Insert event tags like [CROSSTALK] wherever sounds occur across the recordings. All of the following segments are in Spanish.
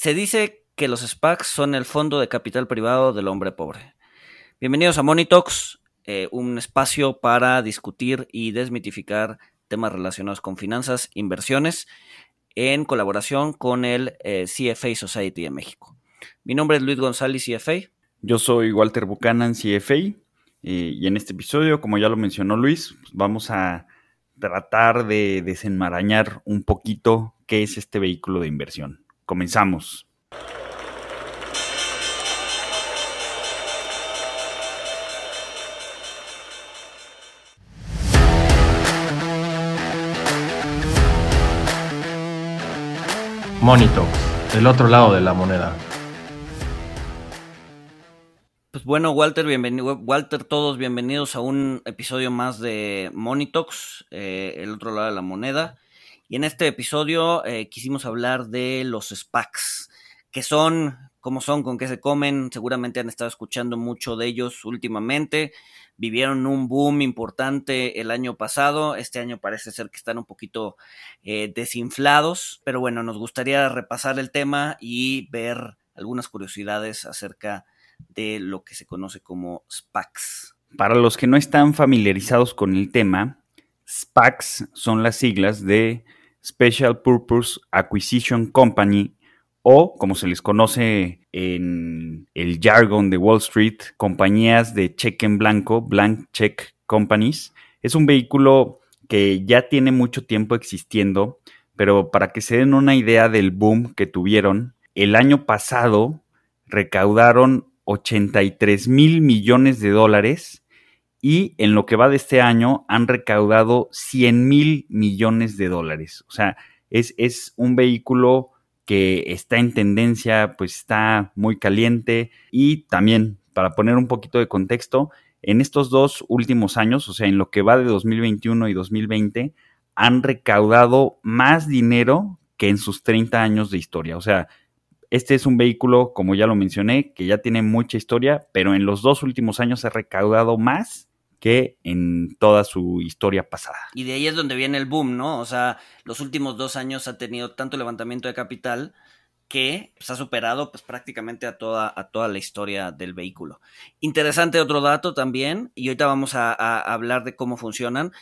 Se dice que los SPACs son el fondo de capital privado del hombre pobre. Bienvenidos a Monitox, eh, un espacio para discutir y desmitificar temas relacionados con finanzas, inversiones, en colaboración con el eh, CFA Society de México. Mi nombre es Luis González, CFA. Yo soy Walter Buchanan, CFA, eh, y en este episodio, como ya lo mencionó Luis, pues vamos a tratar de desenmarañar un poquito qué es este vehículo de inversión. Comenzamos. Monito, el otro lado de la moneda. Pues bueno, Walter, bienvenido, Walter, todos bienvenidos a un episodio más de Monitox, eh, el otro lado de la moneda. Y en este episodio eh, quisimos hablar de los SPACs, que son, cómo son, con qué se comen. Seguramente han estado escuchando mucho de ellos últimamente. Vivieron un boom importante el año pasado. Este año parece ser que están un poquito eh, desinflados. Pero bueno, nos gustaría repasar el tema y ver algunas curiosidades acerca de lo que se conoce como SPACs. Para los que no están familiarizados con el tema, SPACs son las siglas de Special Purpose Acquisition Company o, como se les conoce en el jargon de Wall Street, compañías de cheque en blanco, blank check companies. Es un vehículo que ya tiene mucho tiempo existiendo, pero para que se den una idea del boom que tuvieron, el año pasado recaudaron 83 mil millones de dólares y en lo que va de este año han recaudado 100 mil millones de dólares. O sea, es, es, un vehículo que está en tendencia, pues está muy caliente y también, para poner un poquito de contexto, en estos dos últimos años, o sea, en lo que va de 2021 y 2020, han recaudado más dinero que en sus 30 años de historia. O sea, este es un vehículo, como ya lo mencioné, que ya tiene mucha historia, pero en los dos últimos años ha recaudado más que en toda su historia pasada. Y de ahí es donde viene el boom, ¿no? O sea, los últimos dos años ha tenido tanto levantamiento de capital que pues, ha superado pues, prácticamente a toda, a toda la historia del vehículo. Interesante otro dato también, y ahorita vamos a, a hablar de cómo funcionan,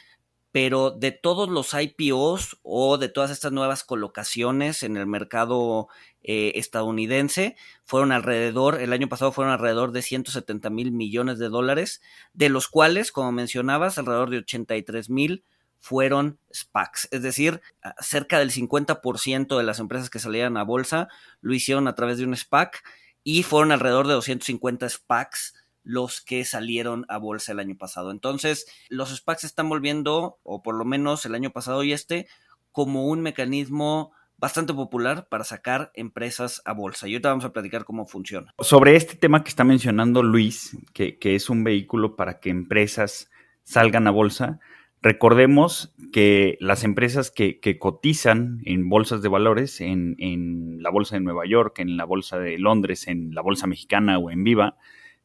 pero de todos los IPOs o de todas estas nuevas colocaciones en el mercado eh, estadounidense fueron alrededor, el año pasado fueron alrededor de 170 mil millones de dólares, de los cuales, como mencionabas, alrededor de 83 mil fueron SPACs, es decir, cerca del 50% de las empresas que salían a bolsa lo hicieron a través de un SPAC y fueron alrededor de 250 SPACs los que salieron a bolsa el año pasado. Entonces, los SPACs se están volviendo, o por lo menos el año pasado y este, como un mecanismo bastante popular para sacar empresas a bolsa. Y ahorita vamos a platicar cómo funciona. Sobre este tema que está mencionando Luis, que, es un vehículo para que empresas salgan a bolsa, recordemos que las empresas que, cotizan en bolsas de valores, en, en, la bolsa de Nueva York, en la bolsa de Londres, en la bolsa mexicana o en Viva,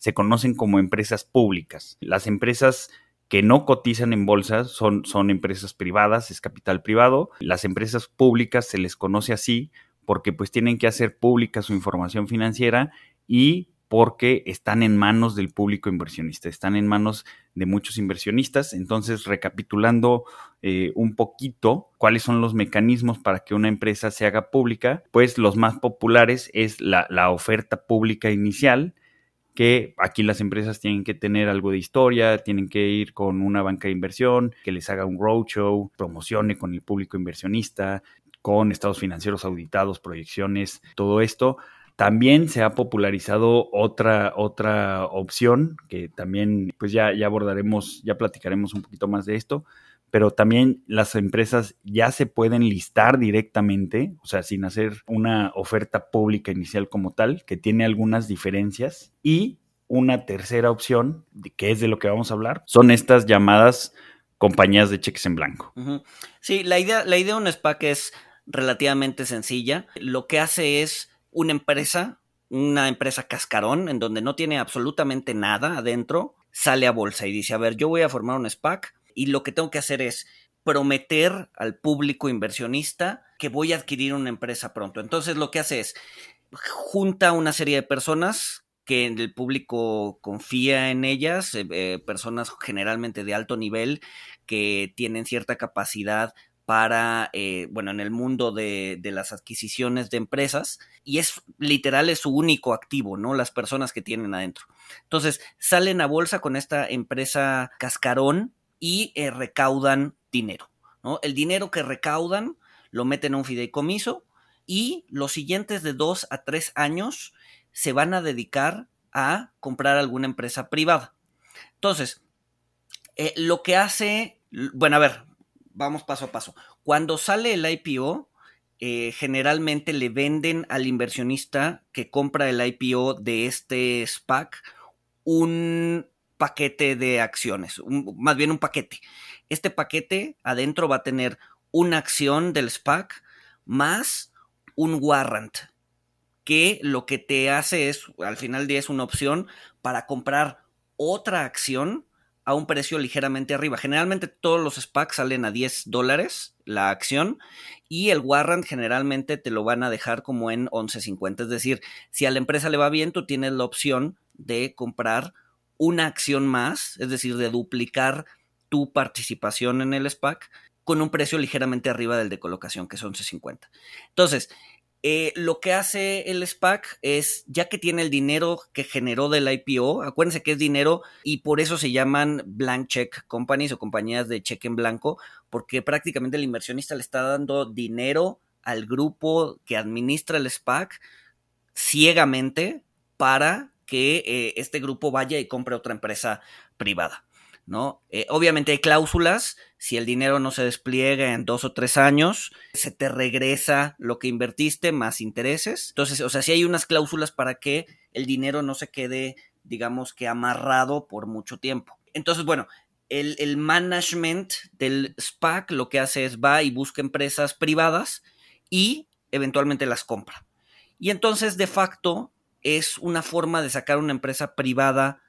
se conocen como empresas públicas. Las empresas que no cotizan en bolsa son, son empresas privadas, es capital privado. Las empresas públicas se les conoce así porque pues tienen que hacer pública su información financiera y porque están en manos del público inversionista, están en manos de muchos inversionistas. Entonces, recapitulando eh, un poquito cuáles son los mecanismos para que una empresa se haga pública, pues los más populares es la, la oferta pública inicial, que aquí las empresas tienen que tener algo de historia, tienen que ir con una banca de inversión, que les haga un roadshow, promocione con el público inversionista, con estados financieros auditados, proyecciones, todo esto. También se ha popularizado otra, otra opción que también pues ya, ya abordaremos, ya platicaremos un poquito más de esto, pero también las empresas ya se pueden listar directamente, o sea, sin hacer una oferta pública inicial como tal, que tiene algunas diferencias. Y una tercera opción, que es de lo que vamos a hablar, son estas llamadas compañías de cheques en blanco. Sí, la idea, la idea de un SPAC es relativamente sencilla. Lo que hace es una empresa, una empresa cascarón, en donde no tiene absolutamente nada adentro, sale a bolsa y dice, a ver, yo voy a formar un SPAC y lo que tengo que hacer es prometer al público inversionista que voy a adquirir una empresa pronto. Entonces lo que hace es, junta una serie de personas que el público confía en ellas, eh, eh, personas generalmente de alto nivel que tienen cierta capacidad para, eh, bueno, en el mundo de, de, las adquisiciones de empresas y es literal, es su único activo, ¿no? Las personas que tienen adentro. Entonces, salen a bolsa con esta empresa cascarón y eh, recaudan dinero, ¿no? El dinero que recaudan lo meten a un fideicomiso y los siguientes de dos a tres años se van a dedicar a comprar alguna empresa privada. Entonces, eh, lo que hace, bueno, a ver, vamos paso a paso. Cuando sale el IPO, eh, generalmente le venden al inversionista que compra el IPO de este SPAC un paquete de acciones, más bien un paquete. Este paquete adentro va a tener una acción del SPAC más un warrant, que lo que te hace es, al final del día, es una opción para comprar otra acción a un precio ligeramente arriba. Generalmente todos los SPACs salen a 10 dólares la acción y el warrant generalmente te lo van a dejar como en 11.50. Es decir, si a la empresa le va bien, tú tienes la opción de comprar una acción más, es decir, de duplicar tu participación en el SPAC con un precio ligeramente arriba del de colocación, que es 11.50. Entonces, eh, lo que hace el SPAC es, ya que tiene el dinero que generó del IPO, acuérdense que es dinero y por eso se llaman blank check companies o compañías de cheque en blanco, porque prácticamente el inversionista le está dando dinero al grupo que administra el SPAC ciegamente para que eh, este grupo vaya y compre otra empresa privada. ¿no? Eh, obviamente hay cláusulas, si el dinero no se despliega en dos o tres años, se te regresa lo que invertiste más intereses. Entonces, o sea, si hay unas cláusulas para que el dinero no se quede, digamos que amarrado por mucho tiempo. Entonces, bueno, el, el management del SPAC lo que hace es va y busca empresas privadas y eventualmente las compra. Y entonces, de facto, es una forma de sacar una empresa privada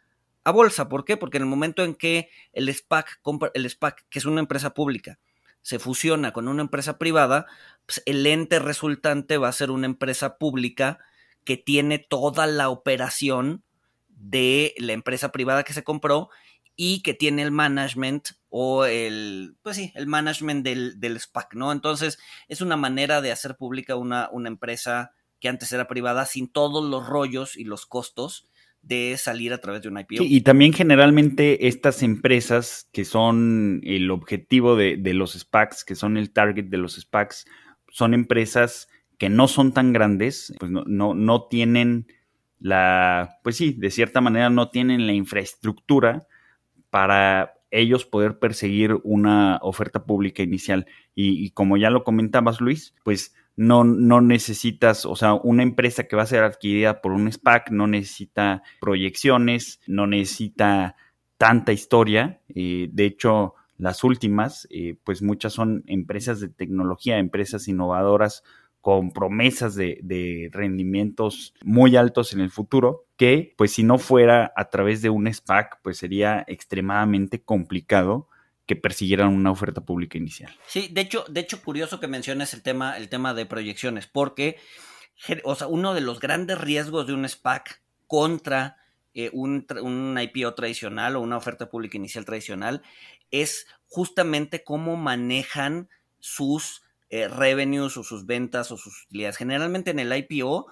a bolsa. ¿Por qué? Porque en el momento en que el SPAC, el SPAC, que es una empresa pública, se fusiona con una empresa privada, pues el ente resultante va a ser una empresa pública que tiene toda la operación de la empresa privada que se compró y que tiene el management o el, pues sí, el management del, del SPAC, ¿no? Entonces, es una manera de hacer pública una, una empresa que antes era privada sin todos los rollos y los costos de salir a través de un IPO. y también generalmente estas empresas que son el objetivo de, los SPACs, que son el target de los SPACs, son empresas que no son tan grandes, pues no, no, no tienen la, pues sí, de cierta manera no tienen la infraestructura para ellos poder perseguir una oferta pública inicial. Y, y como ya lo comentabas, Luis, pues no, no necesitas, o sea, una empresa que va a ser adquirida por un SPAC no necesita proyecciones, no necesita tanta historia. Eh, de hecho, las últimas, eh, pues muchas son empresas de tecnología, empresas innovadoras con promesas de, de, rendimientos muy altos en el futuro, que pues si no fuera a través de un SPAC, pues sería extremadamente complicado que persiguieran una oferta pública inicial. Sí, de hecho, de hecho, curioso que menciones el tema, el tema de proyecciones, porque o sea, uno de los grandes riesgos de un SPAC contra eh, un, un, IPO tradicional o una oferta pública inicial tradicional es justamente cómo manejan sus eh, revenues o sus ventas o sus utilidades. Generalmente en el IPO,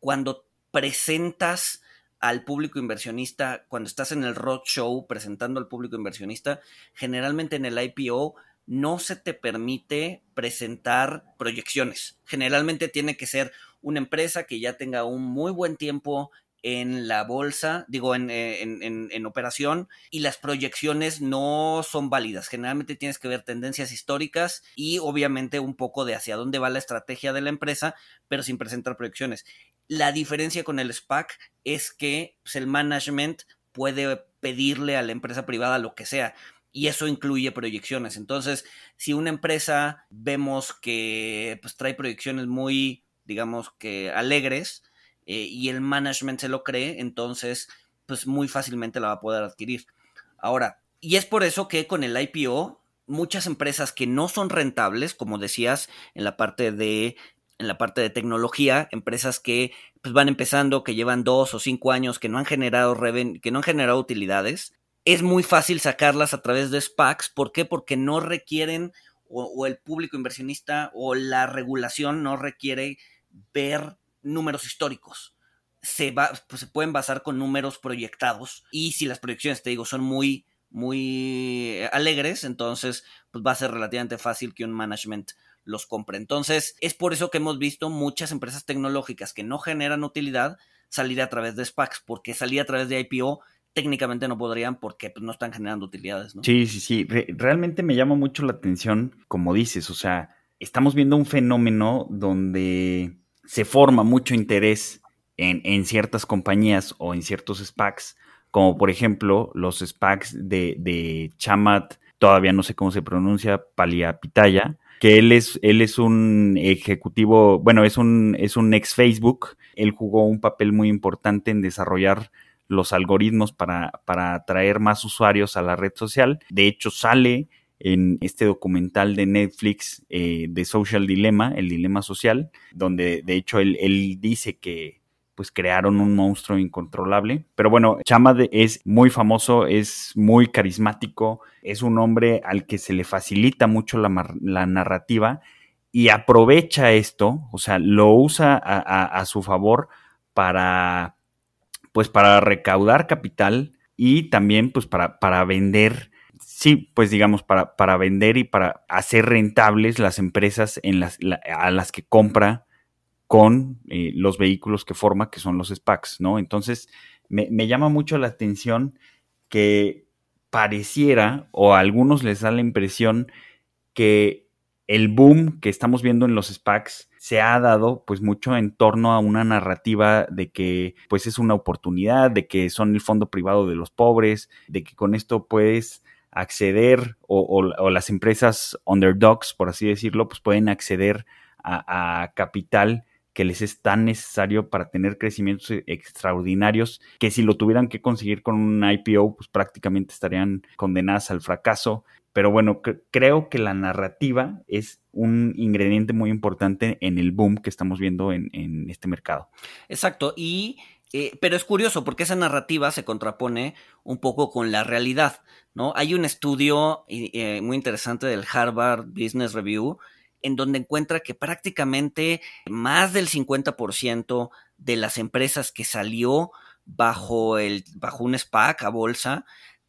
cuando presentas al público inversionista, cuando estás en el roadshow presentando al público inversionista, generalmente en el IPO no se te permite presentar proyecciones. Generalmente tiene que ser una empresa que ya tenga un muy buen tiempo en la bolsa, digo, en, en, operación, y las proyecciones no son válidas. Generalmente tienes que ver tendencias históricas y obviamente un poco de hacia dónde va la estrategia de la empresa, pero sin presentar proyecciones. La diferencia con el SPAC es que pues, el management puede pedirle a la empresa privada lo que sea y eso incluye proyecciones. Entonces, si una empresa vemos que pues, trae proyecciones muy, digamos que alegres eh, y el management se lo cree, entonces, pues muy fácilmente la va a poder adquirir. Ahora, y es por eso que con el IPO, muchas empresas que no son rentables, como decías en la parte de en la parte de tecnología, empresas que pues, van empezando, que llevan dos o cinco años, que no han generado que no han generado utilidades. Es muy fácil sacarlas a través de SPACs. ¿Por qué? Porque no requieren, o, el público inversionista o la regulación no requiere ver números históricos. Se, va, pues, se pueden basar con números proyectados. Y si las proyecciones, te digo, son muy, muy alegres, entonces pues va a ser relativamente fácil que un management los compre. Entonces, es por eso que hemos visto muchas empresas tecnológicas que no generan utilidad salir a través de SPACs, porque salir a través de IPO técnicamente no podrían porque pues, no están generando utilidades, ¿no? Sí, sí, sí. realmente me llama mucho la atención, como dices, o sea, estamos viendo un fenómeno donde se forma mucho interés en, en ciertas compañías o en ciertos SPACs, como por ejemplo los SPACs de, de Chamat, todavía no sé cómo se pronuncia, Paliapitaya, que él es, él es un ejecutivo, bueno, es un, es un ex Facebook. Él jugó un papel muy importante en desarrollar los algoritmos para, para atraer más usuarios a la red social. De hecho, sale en este documental de Netflix eh, de Social Dilemma, el dilema social, donde de hecho él, él dice que pues crearon un monstruo incontrolable. Pero bueno, Chama es muy famoso, es muy carismático, es un hombre al que se le facilita mucho la, narrativa y aprovecha esto, o sea, lo usa a, su favor para, pues para recaudar capital y también pues para, para vender sí, pues digamos, para, para, vender y para hacer rentables las empresas a las que compra con eh, los vehículos que forma, que son los SPACs, ¿no? Entonces, me, llama mucho la atención que pareciera, o a algunos les da la impresión, que el boom que estamos viendo en los SPACs se ha dado pues mucho en torno a una narrativa de que pues es una oportunidad, de que son el fondo privado de los pobres, de que con esto puedes acceder o, o las empresas underdogs, por así decirlo, pues pueden acceder a, capital que les es tan necesario para tener crecimientos extraordinarios que si lo tuvieran que conseguir con un IPO, pues prácticamente estarían condenadas al fracaso. Pero bueno, creo que la narrativa es un ingrediente muy importante en el boom que estamos viendo en, este mercado. Exacto, y eh, pero es curioso porque esa narrativa se contrapone un poco con la realidad, ¿no? Hay un estudio eh, muy interesante del Harvard Business Review en donde encuentra que prácticamente más del 50% de las empresas que salió bajo, el, bajo un SPAC a bolsa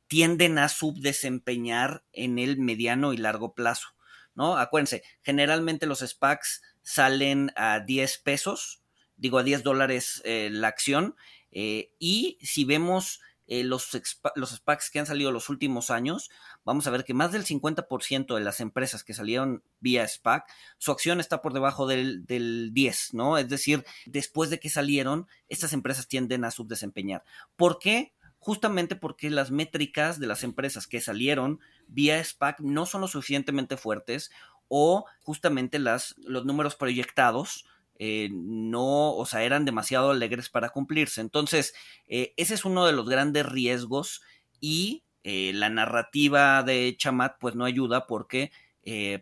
tienden a subdesempeñar en el mediano y largo plazo, ¿no? Acuérdense, generalmente los SPACs salen a 10 pesos, digo a 10 dólares eh, la acción, eh, y si vemos eh, los, los SPACs que han salido los últimos años, vamos a ver que más del 50% de las empresas que salieron vía SPAC, su acción está por debajo del, 10, ¿no? Es decir, después de que salieron, estas empresas tienden a subdesempeñar. ¿Por qué? Justamente porque las métricas de las empresas que salieron vía SPAC no son lo suficientemente fuertes o justamente las, los números proyectados eh, no, o sea, eran demasiado alegres para cumplirse. Entonces, eh, ese es uno de los grandes riesgos y eh, la narrativa de Chamat pues no ayuda porque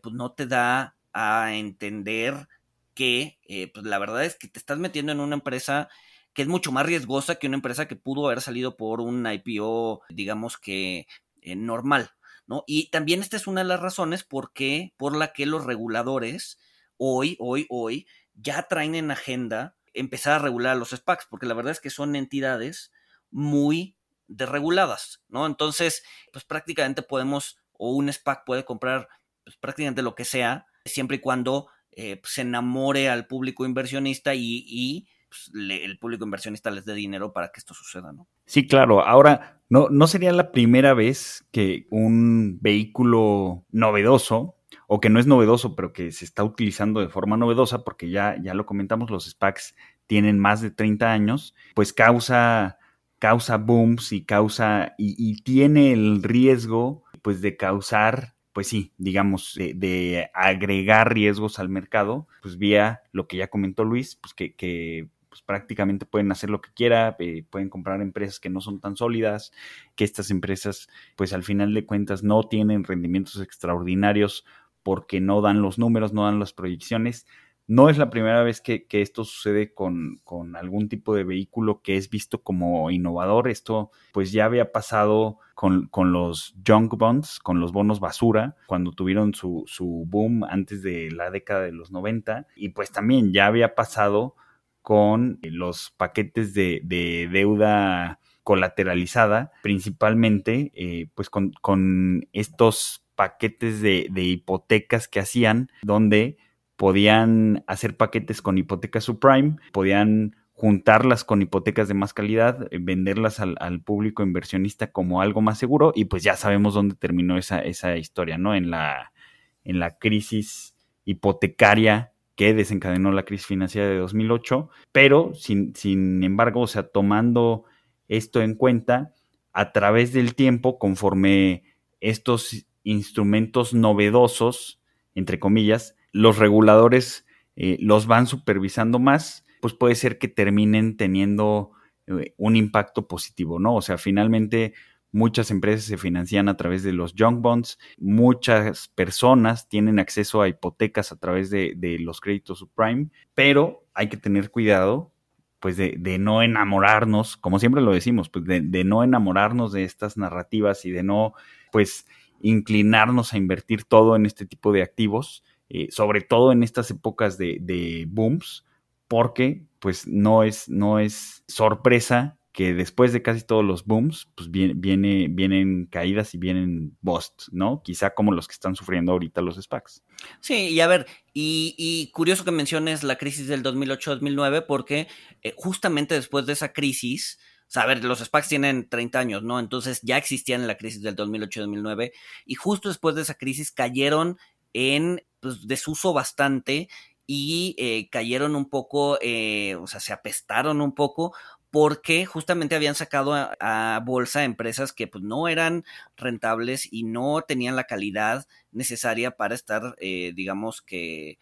pues no te da a entender que pues la verdad es que te estás metiendo en una empresa que es mucho más riesgosa que una empresa que pudo haber salido por un IPO, digamos que normal, ¿no? Y también esta es una de las razones por, por la que los reguladores hoy, hoy, hoy ya traen en agenda empezar a regular los SPACs, porque la verdad es que son entidades muy desreguladas, ¿no? Entonces, pues prácticamente podemos, o un SPAC puede comprar pues, prácticamente lo que sea, siempre y cuando eh, pues, se enamore al público inversionista y, pues, el público inversionista les dé dinero para que esto suceda, ¿no? Sí, claro. Ahora, no, no sería la primera vez que un vehículo novedoso o que no es novedoso, pero que se está utilizando de forma novedosa, porque ya, ya lo comentamos, los SPACs tienen más de 30 años, pues causa, causa booms y causa, y, tiene el riesgo, pues, de causar pues sí, digamos, de, agregar riesgos al mercado, pues vía lo que ya comentó Luis, pues que, que pues prácticamente pueden hacer lo que quiera, eh, pueden comprar empresas que no son tan sólidas, que estas empresas, pues al final de cuentas no tienen rendimientos extraordinarios porque no dan los números, no dan las proyecciones, No es la primera vez que, esto sucede con, algún tipo de vehículo que es visto como innovador. Esto pues ya había pasado con, los junk bonds, con los bonos basura, cuando tuvieron su, boom antes de la década de los 90. Y pues también ya había pasado con los paquetes de, deuda colateralizada, principalmente eh, pues con, estos paquetes de, de hipotecas que hacían, donde podían hacer paquetes con hipotecas subprime, podían juntarlas con hipotecas de más calidad, eh, venderlas al, público inversionista como algo más seguro y pues ya sabemos dónde terminó esa, esa historia, ¿no? En la, en la crisis hipotecaria que desencadenó la crisis financiera de 2008, pero sin, sin embargo, o sea, tomando esto en cuenta, a través del tiempo, conforme estos instrumentos novedosos, entre comillas, los reguladores eh, los van supervisando más, pues puede ser que terminen teniendo eh, un impacto positivo, ¿no? O sea, finalmente muchas empresas se financian a través de los junk bonds, muchas personas tienen acceso a hipotecas a través de, los créditos subprime, pero hay que tener cuidado pues de, no enamorarnos, como siempre lo decimos, pues de, de, no enamorarnos de estas narrativas y de no, pues, inclinarnos a invertir todo en este tipo de activos, eh, sobre todo en estas épocas de, booms, porque pues no es, no es sorpresa que después de casi todos los booms, pues viene, vienen caídas y vienen busts, ¿no? Quizá como los que están sufriendo ahorita los SPACs. Sí, y a ver, y, curioso que menciones la crisis del 2008-2009, porque eh, justamente después de esa crisis, o sea, a ver, los SPACs tienen 30 años, ¿no? Entonces ya existían en la crisis del 2008-2009 y justo después de esa crisis cayeron en pues, desuso bastante y eh, cayeron un poco, eh, o sea, se apestaron un poco porque justamente habían sacado a, bolsa empresas que pues no eran rentables y no tenían la calidad necesaria para estar, eh, digamos que,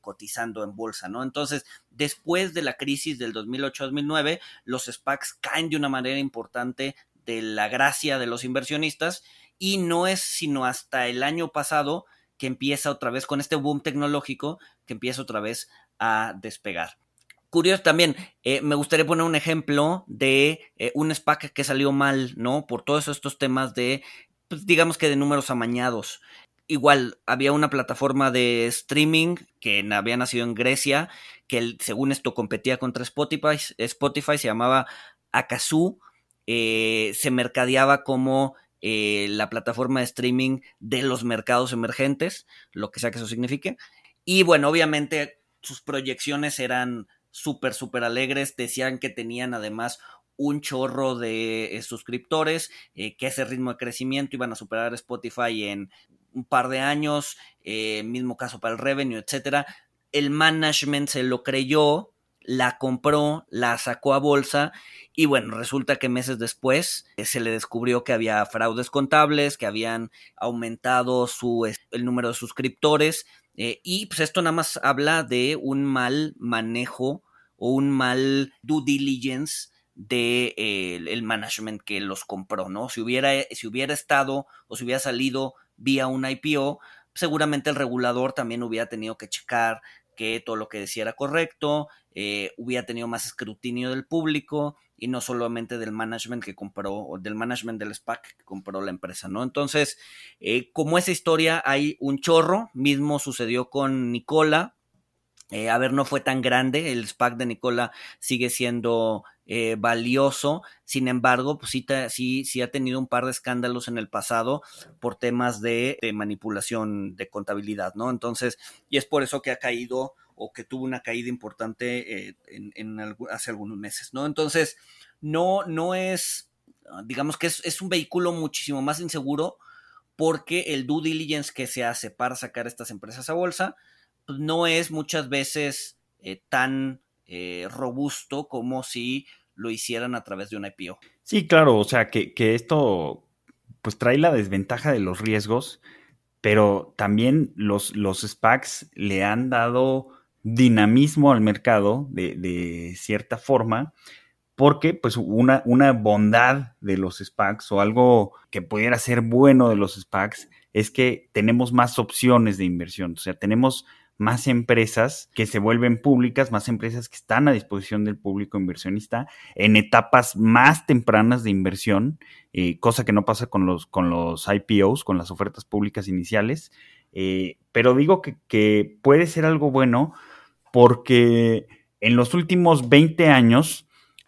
cotizando en bolsa, ¿no? Entonces, después de la crisis del 2008-2009, los SPACs caen de una manera importante de la gracia de los inversionistas y no es sino hasta el año pasado que empieza otra vez con este boom tecnológico que empieza otra vez a despegar. Curioso también, eh, me gustaría poner un ejemplo de eh, un SPAC que salió mal, ¿no? Por todos estos temas de, pues, digamos que de números amañados. Igual, había una plataforma de streaming que había nacido en Grecia, que según esto competía contra Spotify, Spotify se llamaba Akasu, eh, se mercadeaba como eh, la plataforma de streaming de los mercados emergentes, lo que sea que eso signifique. Y bueno, obviamente sus proyecciones eran súper, súper alegres. Decían que tenían además un chorro de eh, suscriptores, que ese ritmo de crecimiento iban a superar Spotify en un par de años, mismo caso para el revenue, etcétera. El management se lo creyó, la compró, la sacó a bolsa y bueno, resulta que meses después eh, se le descubrió que había fraudes contables, que habían aumentado su, el número de suscriptores eh, y pues esto nada más habla de un mal manejo o un mal due diligence de eh, el management que los compró, ¿no? Si hubiera, si hubiera estado o si hubiera salido vía un IPO, seguramente el regulador también hubiera tenido que checar que todo lo que decía era correcto, eh, hubiera tenido más escrutinio del público y no solamente del management que compró, o del management del SPAC que compró la empresa, ¿no? Entonces, eh, como esa historia hay un chorro, mismo sucedió con Nicola, eh, a ver, no fue tan grande, el SPAC de Nicola sigue siendo valioso, sin embargo, pues sí, sí, sí, ha tenido un par de escándalos en el pasado por temas de, de manipulación de contabilidad, ¿no? Entonces, y es por eso que ha caído o que tuvo una caída importante eh, en, hace algunos meses, ¿no? Entonces, no, no es, ah, digamos que es, un vehículo muchísimo más inseguro porque el due diligence que se hace para sacar estas empresas a bolsa, pues no es muchas veces eh, tan eh, robusto como si lo hicieran a través de una IPO. Sí, claro, o sea, que, esto pues trae la desventaja de los riesgos, pero también los, los SPACs le han dado dinamismo al mercado de, cierta forma, porque pues una, una, bondad de los SPACs o algo que pudiera ser bueno de los SPACs es que tenemos más opciones de inversión, o sea, tenemos más empresas que se vuelven públicas, más empresas que están a disposición del público inversionista en etapas más tempranas de inversión, eh, cosa que no pasa con los, con los IPOs, con las ofertas públicas iniciales. Eh, pero digo que, que, puede ser algo bueno porque en los últimos 20 años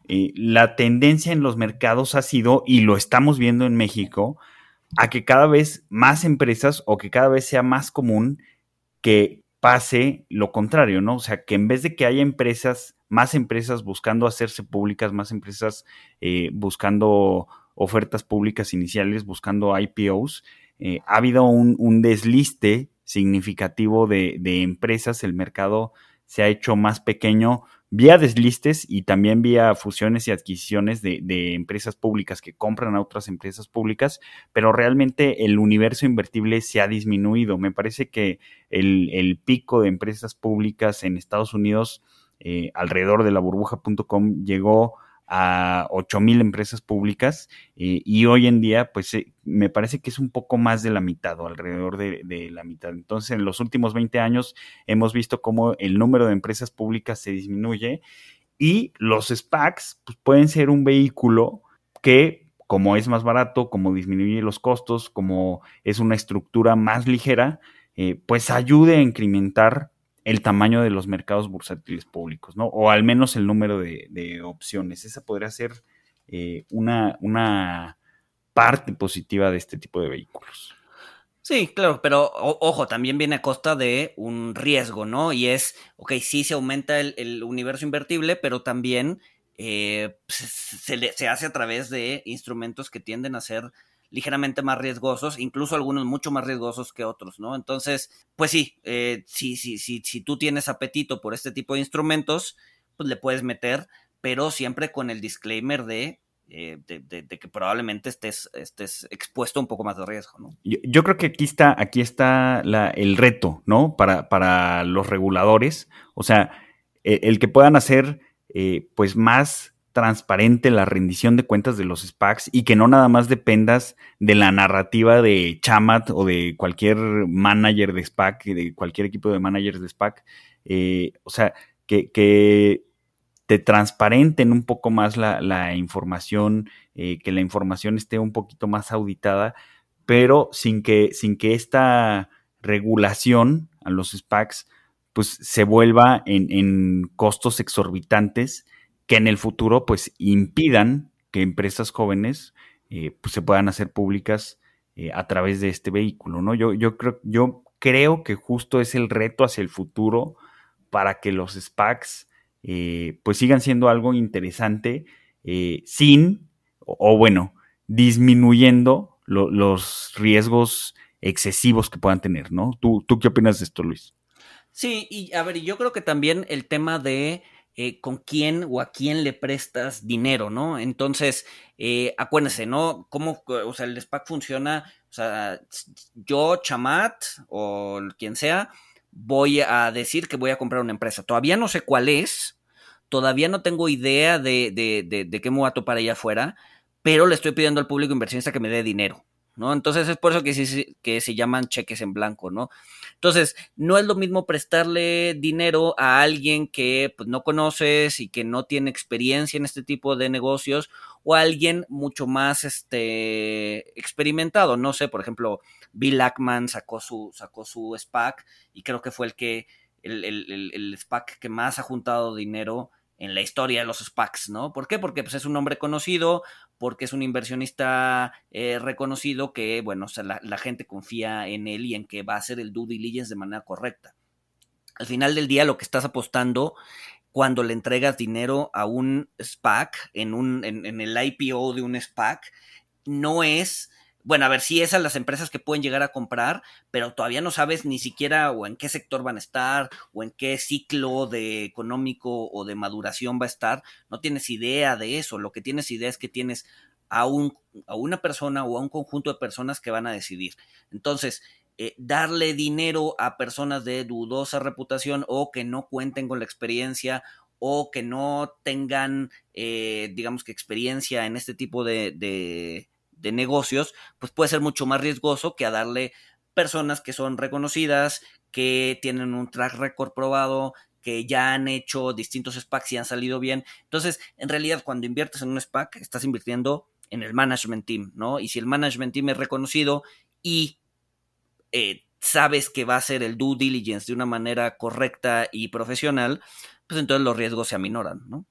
eh, la tendencia en los mercados ha sido, y lo estamos viendo en México, a que cada vez más empresas o que cada vez sea más común que pase lo contrario, ¿no? O sea, que en vez de que haya empresas, más empresas buscando hacerse públicas, más empresas eh, buscando ofertas públicas iniciales, buscando IPOs, eh, ha habido un, desliste significativo de empresas, el mercado se ha hecho más pequeño vía deslistes y también vía fusiones y adquisiciones de, empresas públicas que compran a otras empresas públicas, pero realmente el universo invertible se ha disminuido. Me parece que el, pico de empresas públicas en Estados Unidos eh, alrededor de la burbuja.com llegó a 8.000 empresas públicas eh, y hoy en día pues eh, me parece que es un poco más de la mitad o alrededor de, la mitad. Entonces en los últimos 20 años hemos visto cómo el número de empresas públicas se disminuye y los SPACs pues, pueden ser un vehículo que como es más barato, como disminuye los costos, como es una estructura más ligera, eh, pues ayude a incrementar el tamaño de los mercados bursátiles públicos, ¿no? O al menos el número de, opciones. Esa podría ser eh, una, una parte positiva de este tipo de vehículos. Sí, claro, pero ojo, también viene a costa de un riesgo, ¿no? Y es, ok, sí se aumenta el, universo invertible, pero también eh, se, hace a través de instrumentos que tienden a ser ligeramente más riesgosos, incluso algunos mucho más riesgosos que otros, ¿no? Entonces, pues sí, eh, si, si, si, si tú tienes apetito por este tipo de instrumentos, pues le puedes meter, pero siempre con el disclaimer de eh, que probablemente estés, estés expuesto a un poco más de riesgo, ¿no? Yo, creo que aquí está, aquí está el reto, ¿no? Para, para los reguladores. O sea, e, el, que puedan hacer eh, pues más transparente la rendición de cuentas de los SPACs y que no nada más dependas de la narrativa de Chamat o de cualquier manager de SPAC, de cualquier equipo de managers de SPAC. Eh, o sea, que, que, te transparenten un poco más la, información, eh, que la información esté un poquito más auditada, pero sin que, sin que esta regulación a los SPACs pues se vuelva en, en costos exorbitantes que en el futuro pues impidan que empresas jóvenes eh, pues, se puedan hacer públicas eh, a través de este vehículo, ¿no? Yo, yo, creo, yo creo que justo es el reto hacia el futuro para que los SPACs eh, pues sigan siendo algo interesante sin, o, bueno, disminuyendo los riesgos excesivos que puedan tener, ¿no? ¿Tú, ¿Tú qué opinas de esto, Luis? Sí, y a ver, yo creo que también el tema de eh, con quién o a quién le prestas dinero, ¿no? Entonces, eh, acuérdense, ¿no? Cómo, o sea, el SPAC funciona, o sea, yo, Chamat o quien sea, voy a decir que voy a comprar una empresa. Todavía no sé cuál es, todavía no tengo idea de, de, de, de qué me voy a topar allá afuera, pero le estoy pidiendo al público inversionista que me dé dinero. ¿No? Entonces es por eso que, se, que se llaman cheques en blanco, ¿no? Entonces, no es lo mismo prestarle dinero a alguien que pues, no conoces y que no tiene experiencia en este tipo de negocios o a alguien mucho más este, experimentado. No sé, por ejemplo, Bill Ackman sacó su, sacó su SPAC y creo que fue el que el, el, el SPAC que más ha juntado dinero en la historia de los SPACs, ¿no? ¿Por qué? Porque pues, es un hombre conocido, porque es un inversionista eh, reconocido que, bueno, la, gente confía en él y en que va a hacer el due diligence de manera correcta. Al final del día, lo que estás apostando cuando le entregas dinero a un SPAC, en, un, en el IPO de un SPAC, no es bueno, a ver, si esas las empresas que pueden llegar a comprar, pero todavía no sabes ni siquiera o en qué sector van a estar, o en qué ciclo de económico o de maduración va a estar, no tienes idea de eso, lo que tienes idea es que tienes a, un, a una persona o a un conjunto de personas que van a decidir. Entonces, eh, darle dinero a personas de dudosa reputación o que no cuenten con la experiencia o que no tengan, eh, digamos que experiencia en este tipo de negocios, pues puede ser mucho más riesgoso que a darle personas que son reconocidas, que tienen un track record probado, que ya han hecho distintos SPACs y han salido bien. Entonces, en realidad, cuando inviertes en un SPAC, estás invirtiendo en el management team, ¿no? Y si el management team es reconocido y eh, sabes que va a ser el due diligence de una manera correcta y profesional, pues entonces los riesgos se aminoran, ¿no?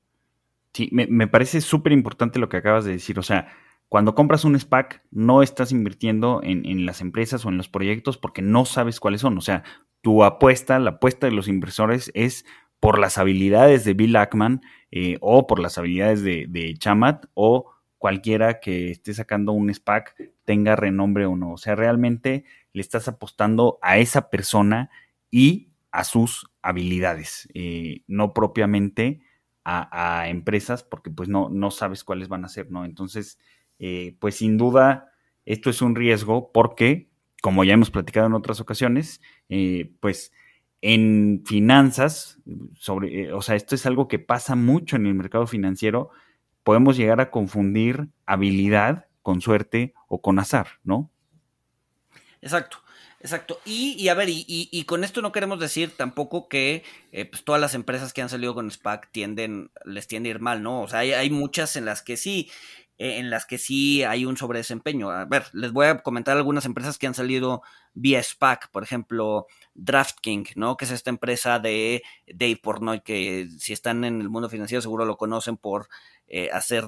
Sí, me, parece súper importante lo que acabas de decir. O sea, cuando compras un SPAC, no estás invirtiendo en, las empresas o en los proyectos porque no sabes cuáles son. O sea, tu apuesta, la apuesta de los inversores es por las habilidades de Bill Ackman eh, o por las habilidades de, de Chamat o cualquiera que esté sacando un SPAC tenga renombre o no. O sea, realmente le estás apostando a esa persona y a sus habilidades, eh, no propiamente a, empresas, porque pues no, no sabes cuáles van a ser, ¿no? Entonces, eh, pues sin duda, esto es un riesgo porque, como ya hemos platicado en otras ocasiones, eh, pues en finanzas, sobre, o sea, esto es algo que pasa mucho en el mercado financiero, podemos llegar a confundir habilidad con suerte o con azar, ¿no? Exacto. Exacto. Y, a ver, y, con esto no queremos decir tampoco que eh, pues, todas las empresas que han salido con SPAC tienden, les tiende a ir mal, ¿no? O sea, hay, muchas en las que sí, eh, en las que sí hay un sobredesempeño. A ver, les voy a comentar algunas empresas que han salido vía SPAC, por ejemplo, DraftKings, ¿no? Que es esta empresa de Dave Portnoy, que si están en el mundo financiero seguro lo conocen por eh, hacer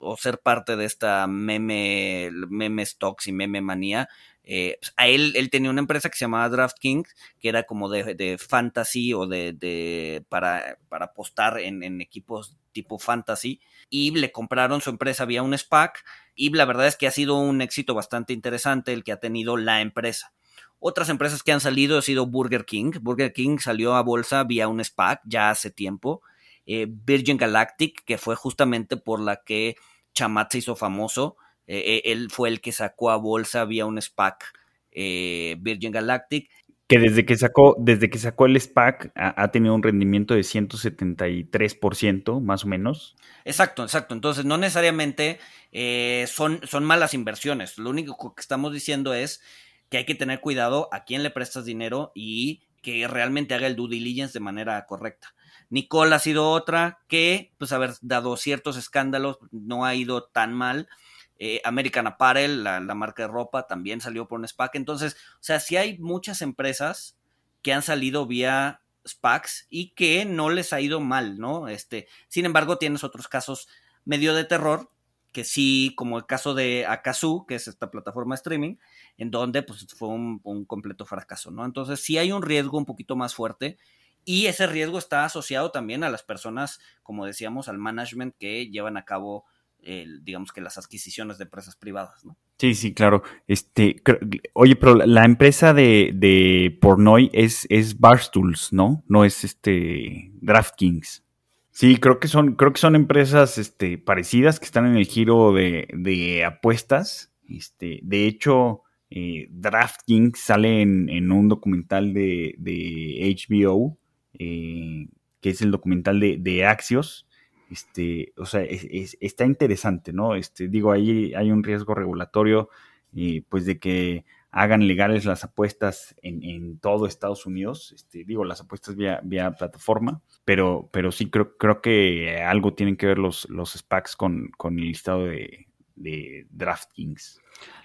o ser parte de esta meme, meme stocks y meme manía, eh, pues, a él, él tenía una empresa que se llamaba DraftKings, que era como de, fantasy o de, para, para apostar en, equipos tipo fantasy, y le compraron su empresa vía un SPAC, y la verdad es que ha sido un éxito bastante interesante el que ha tenido la empresa. Otras empresas que han salido ha sido Burger King. Burger King salió a bolsa vía un SPAC ya hace tiempo. Eh, Virgin Galactic, que fue justamente por la que Chamat se hizo famoso. Eh, eh, él fue el que sacó a bolsa vía un SPAC eh, Virgin Galactic. Que desde que sacó, desde que sacó el SPAC ha, tenido un rendimiento de 173%, más o menos. Exacto, exacto. Entonces, no necesariamente son, son malas inversiones. Lo único que estamos diciendo es que hay que tener cuidado a quién le prestas dinero y que realmente haga el due diligence de manera correcta. Nicole ha sido otra que, pues, haber dado ciertos escándalos, no ha ido tan mal. Eh, American Apparel, la, marca de ropa, también salió por un SPAC. Entonces, o sea, sí hay muchas empresas que han salido vía SPACs y que no les ha ido mal, ¿no? Este, sin embargo, tienes otros casos medio de terror, que sí, como el caso de Akazu, que es esta plataforma de streaming, en donde pues fue un, un, completo fracaso, ¿no? Entonces sí hay un riesgo un poquito más fuerte y ese riesgo está asociado también a las personas, como decíamos, al management que llevan a cabo digamos que las adquisiciones de empresas privadas, ¿no? Sí, sí, claro. Este, oye, pero la empresa de, de Pornoy es, es Barstools, ¿no? No es este DraftKings. Sí, creo que son, creo que son empresas este, parecidas que están en el giro de, apuestas. Este, de hecho, eh, DraftKings sale en, un documental de, HBO, eh, que es el documental de, de Axios este, o sea, está interesante, ¿no? Este, digo, ahí hay un riesgo regulatorio, y pues de que hagan legales las apuestas en, todo Estados Unidos, este, digo, las apuestas vía, vía plataforma, pero, pero sí creo, creo que algo tienen que ver los, los SPACs con, con el listado de, de DraftKings.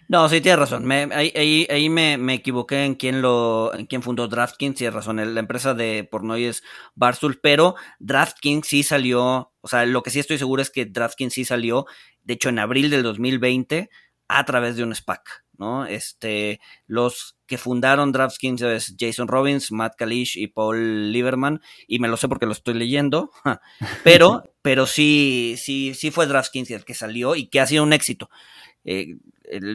No, sí, tienes razón. ahí, ahí, me, equivoqué en quién lo, en quién fundó DraftKings. Tienes razón. La empresa de Pornoy es Barstool, pero DraftKings sí salió. O sea, lo que sí estoy seguro es que DraftKings sí salió. De hecho, en abril del 2020 a través de un SPAC, ¿no? Este, los que fundaron DraftKings es Jason Robbins, Matt Kalish y Paul Lieberman, y me lo sé porque lo estoy leyendo, [LAUGHS] pero, pero sí, sí, sí fue DraftKings el que salió y que ha sido un éxito. Eh,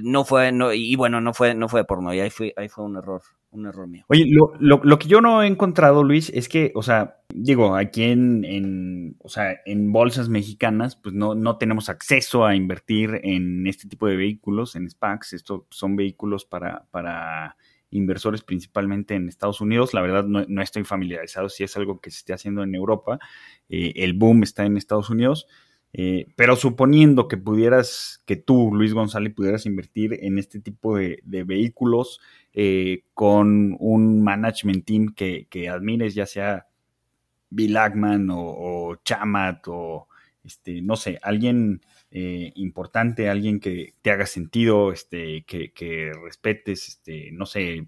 no fue, no, y bueno, no fue, no fue porno, y ahí fue, ahí fue un error, un error mío. Oye, lo, lo, lo, que yo no he encontrado, Luis, es que, o sea, digo, aquí en, en, o sea, en bolsas mexicanas, pues no, no tenemos acceso a invertir en este tipo de vehículos, en SPACs, estos son vehículos para, para inversores principalmente en Estados Unidos. La verdad no, no, estoy familiarizado si es algo que se esté haciendo en Europa. Eh, el boom está en Estados Unidos. Eh, pero suponiendo que pudieras, que tú, Luis González, pudieras invertir en este tipo de, vehículos eh, con un management team que, admires, ya sea Bill Ackman o, Chamat o, este, no sé, alguien eh, importante, alguien que te haga sentido, este, que, respetes, este, no sé,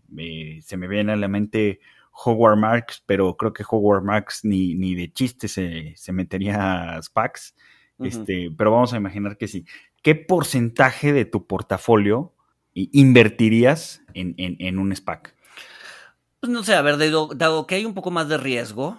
se me viene a la mente Howard Marks, pero creo que Howard Marks ni, ni de chiste se, se metería a SPACs. este, pero vamos a imaginar que sí. ¿Qué porcentaje de tu portafolio invertirías en, un SPAC? Pues no sé, a ver, dado, que hay un poco más de riesgo,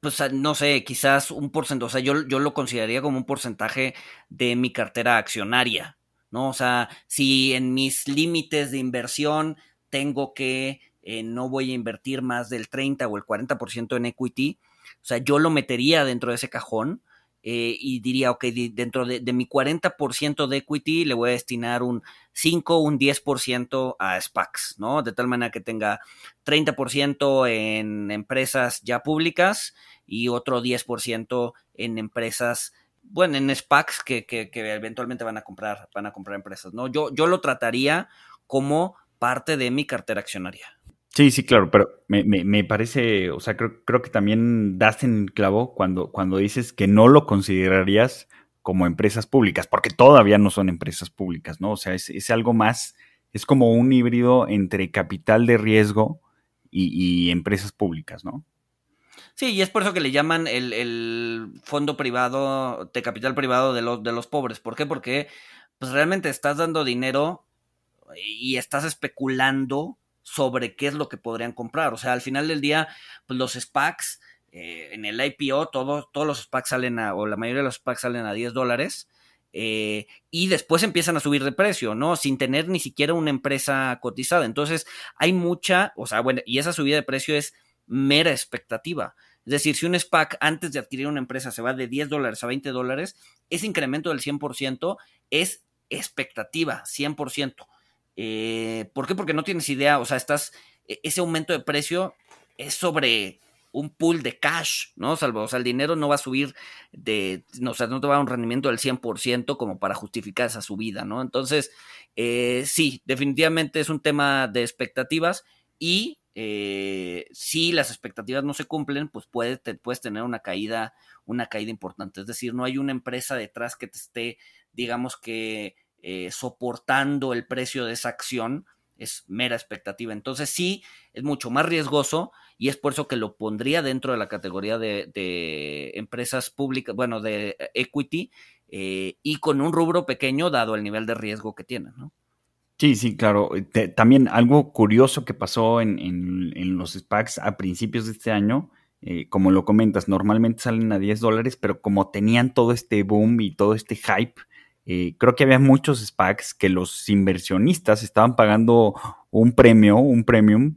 pues ah, no sé, quizás un porcentaje, o sea, yo, yo lo consideraría como un porcentaje de mi cartera accionaria, ¿no? O sea, si en mis límites de inversión tengo que eh, no voy a invertir más del 30 o el 40% en equity, o sea, yo lo metería dentro de ese cajón eh, y diría, ok, dentro de, mi 40% de equity le voy a destinar un 5, un 10% a SPACs, ¿no? De tal manera que tenga 30% en empresas ya públicas y otro 10% en empresas bueno, en SPACs que, que, que, eventualmente van a comprar, van a comprar empresas, ¿no? Yo, yo lo trataría como parte de mi cartera accionaria. Sí, sí, claro, pero me, me, parece, o sea, creo, creo, que también das en el clavo cuando, cuando dices que no lo considerarías como empresas públicas, porque todavía no son empresas públicas, ¿no? O sea, es, algo más, es como un híbrido entre capital de riesgo y, empresas públicas, ¿no? Sí, y es por eso que le llaman el, el fondo privado, de capital privado de los, de los pobres. ¿Por qué? Porque pues realmente estás dando dinero y estás especulando sobre qué es lo que podrían comprar. O sea, al final del día, pues los SPACs, eh, en el IPO, todos, los SPACs salen a, o la mayoría de los SPACs salen a 10 dólares. Eh, y después empiezan a subir de precio, ¿no? Sin tener ni siquiera una empresa cotizada. Entonces, hay mucha, o sea, bueno, y esa subida de precio es mera expectativa. Es decir, si un SPAC antes de adquirir una empresa se va de 10 dólares a 20 dólares, ese incremento del 100% es expectativa, 100%. Eh, ¿Por qué? Porque no tienes idea, o sea, estás, e, ese aumento de precio es sobre un pool de cash, ¿no? Salvo, o sea, el dinero no va a subir de, no, o sea, no te va a dar un rendimiento del 100% como para justificar esa subida, ¿no? Entonces, eh, sí, definitivamente es un tema de expectativas y eh, si las expectativas no se cumplen, pues puedes, puedes tener una caída, una caída importante. Es decir, no hay una empresa detrás que te esté, digamos que eh, soportando el precio de esa acción, es mera expectativa. Entonces sí, es mucho más riesgoso y es por eso que lo pondría dentro de la categoría de, empresas públicas, bueno, de equity eh, y con un rubro pequeño dado el nivel de riesgo que tienen, ¿no? Sí, sí, claro. también algo curioso que pasó en, los SPACs a principios de este año, eh, como lo comentas, normalmente salen a 10 dólares, pero como tenían todo este boom y todo este hype, eh, creo que había muchos SPACs que los inversionistas estaban pagando un premio, un premium,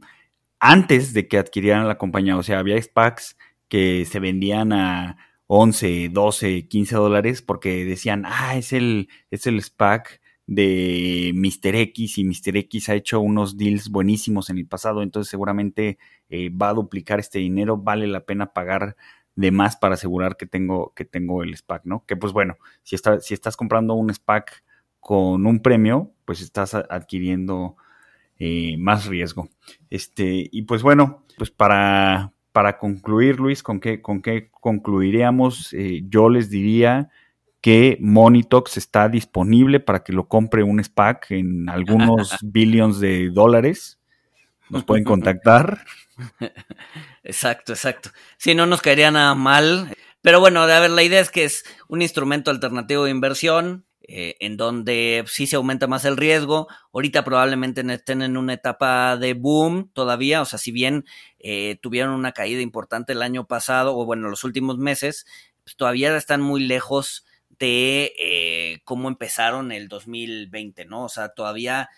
antes de que adquirieran la compañía. O sea, había SPACs que se vendían a 11, 12, 15 dólares porque decían, ah, es el, es el SPAC de Mr. X y Mr. X ha hecho unos deals buenísimos en el pasado, entonces seguramente eh, va a duplicar este dinero, vale la pena pagar de más para asegurar que tengo, que tengo el SPAC, ¿no? Que pues bueno, si, está, si estás comprando un SPAC con un premio, pues estás adquiriendo eh, más riesgo. Este, y pues bueno, pues para, para concluir, Luis, ¿con qué, con qué concluiríamos? Eh, yo les diría que Monitox está disponible para que lo compre un SPAC en algunos [LAUGHS] billions de dólares. Nos pueden contactar. [LAUGHS] [LAUGHS] Exacto, exacto. Si no nos caería nada mal. Pero bueno, a ver, la idea es que es un instrumento alternativo de inversión eh, en donde sí se aumenta más el riesgo. Ahorita probablemente estén en una etapa de boom todavía, o sea, si bien eh, tuvieron una caída importante el año pasado o bueno, los últimos meses, pues todavía están muy lejos de eh, cómo empezaron el 2020, ¿no? O sea, todavía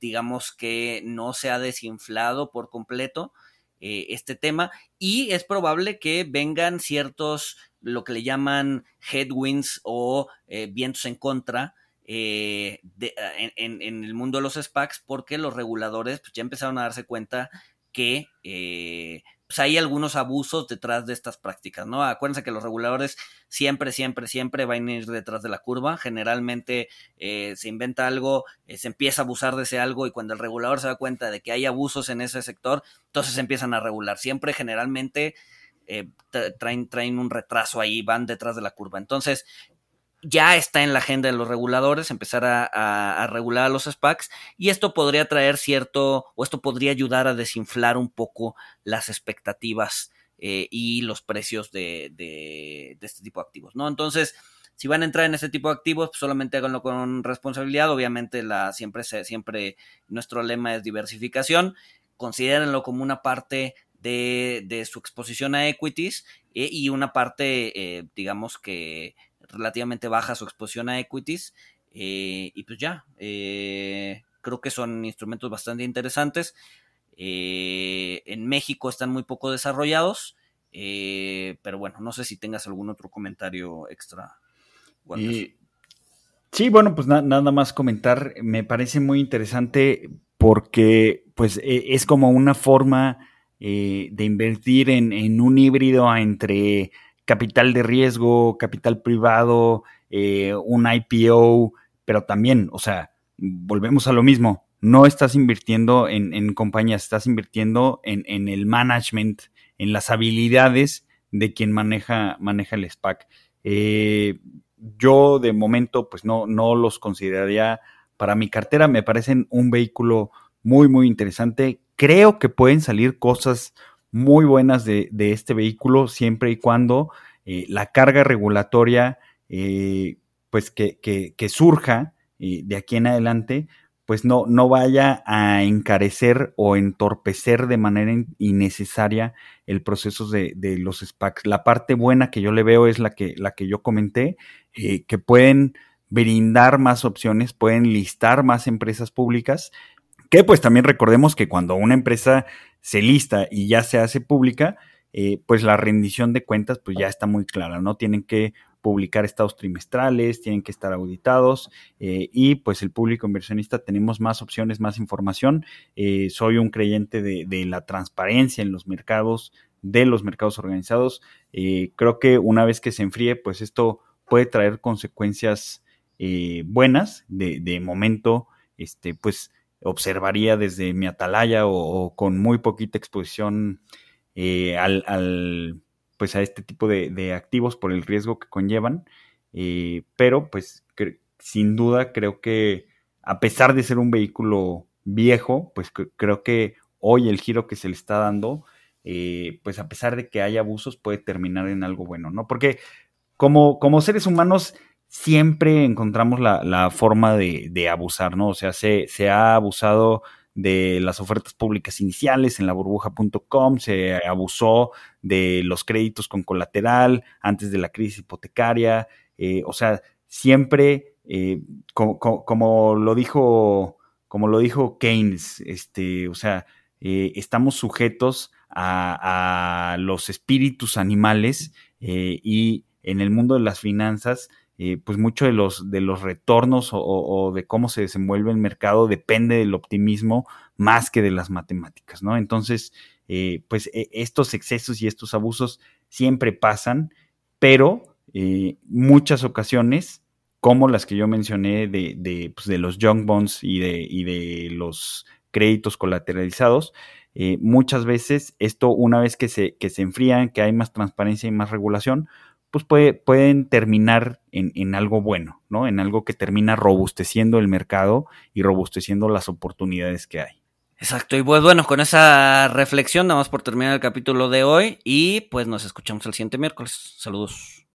digamos que no se ha desinflado por completo eh, este tema y es probable que vengan ciertos, lo que le llaman headwinds o eh, vientos en contra eh, en, el mundo de los SPACs porque los reguladores pues, ya empezaron a darse cuenta que eh, pues hay algunos abusos detrás de estas prácticas, ¿no? Acuérdense que los reguladores siempre, siempre, siempre van a ir detrás de la curva. Generalmente eh, se inventa algo, eh, se empieza a abusar de ese algo y cuando el regulador se da cuenta de que hay abusos en ese sector, entonces empiezan a regular. Siempre, generalmente, eh, traen, traen un retraso ahí, van detrás de la curva. Entonces, ya está en la agenda de los reguladores empezar a, regular a los SPACs y esto podría traer cierto o esto podría ayudar a desinflar un poco las expectativas eh, y los precios de, de, este tipo de activos, ¿no? Entonces, si van a entrar en este tipo de activos, pues solamente háganlo con responsabilidad. Obviamente, la, siempre, siempre nuestro lema es diversificación. Considérenlo como una parte de, de su exposición a equities eh, y una parte, eh, digamos que relativamente baja su exposición a equities. Eh, y pues ya, eh, creo que son instrumentos bastante interesantes. Eh, en México están muy poco desarrollados, pero bueno, no sé si tengas algún otro comentario extra. sí, bueno, pues nada más comentar, me parece muy interesante porque pues e, es como una forma de invertir en, en un híbrido entre capital de riesgo, capital privado, eh, un IPO, pero también, o sea, volvemos a lo mismo, no estás invirtiendo en, compañías, estás invirtiendo en, el management, en las habilidades de quien maneja, maneja el SPAC. Eh, yo de momento, pues no, no los consideraría para mi cartera, me parecen un vehículo muy, muy interesante. Creo que pueden salir cosas muy buenas de, este vehículo siempre y cuando eh, la carga regulatoria eh, pues que, que, surja eh, de aquí en adelante pues no, no vaya a encarecer o entorpecer de manera innecesaria el proceso de, de, los SPACs. La parte buena que yo le veo es la que, la que yo comenté, que pueden brindar más opciones, pueden listar más empresas públicas, que pues también recordemos que cuando una empresa se lista y ya se hace pública, eh, pues la rendición de cuentas pues ya está muy clara, ¿no? Tienen que publicar estados trimestrales, tienen que estar auditados eh, y pues el público inversionista tenemos más opciones, más información. Eh, soy un creyente de, la transparencia en los mercados, de los mercados organizados. creo que una vez que se enfríe, pues esto puede traer consecuencias buenas. De, de momento, este, pues observaría desde mi atalaya o, con muy poquita exposición eh, al, pues a este tipo de, activos por el riesgo que conllevan. Eh, pero pues sin duda creo que a pesar de ser un vehículo viejo, pues creo que hoy el giro que se le está dando, eh, pues a pesar de que haya abusos, puede terminar en algo bueno, ¿no? Porque como, como seres humanos siempre encontramos la, forma de, abusar, ¿no? O sea, se, se, ha abusado de las ofertas públicas iniciales en la burbuja.com, se abusó de los créditos con colateral antes de la crisis hipotecaria, eh, o sea, siempre, eh, como, lo dijo, como lo dijo Keynes, este, o sea, eh, estamos sujetos a, los espíritus animales y en el mundo de las finanzas eh, pues mucho de los, de los retornos o, de cómo se desenvuelve el mercado depende del optimismo más que de las matemáticas, ¿no? Entonces, eh, pues e, estos excesos y estos abusos siempre pasan, pero eh, muchas ocasiones, como las que yo mencioné de, de, pues de los junk bonds y de, y de los créditos colateralizados, muchas veces esto una vez que se, que se enfrían, que hay más transparencia y más regulación, pues pueden terminar en, algo bueno, ¿no? En algo que termina robusteciendo el mercado y robusteciendo las oportunidades que hay. Exacto, y pues bueno, con esa reflexión damos por terminar el capítulo de hoy y pues nos escuchamos el siguiente miércoles. Saludos.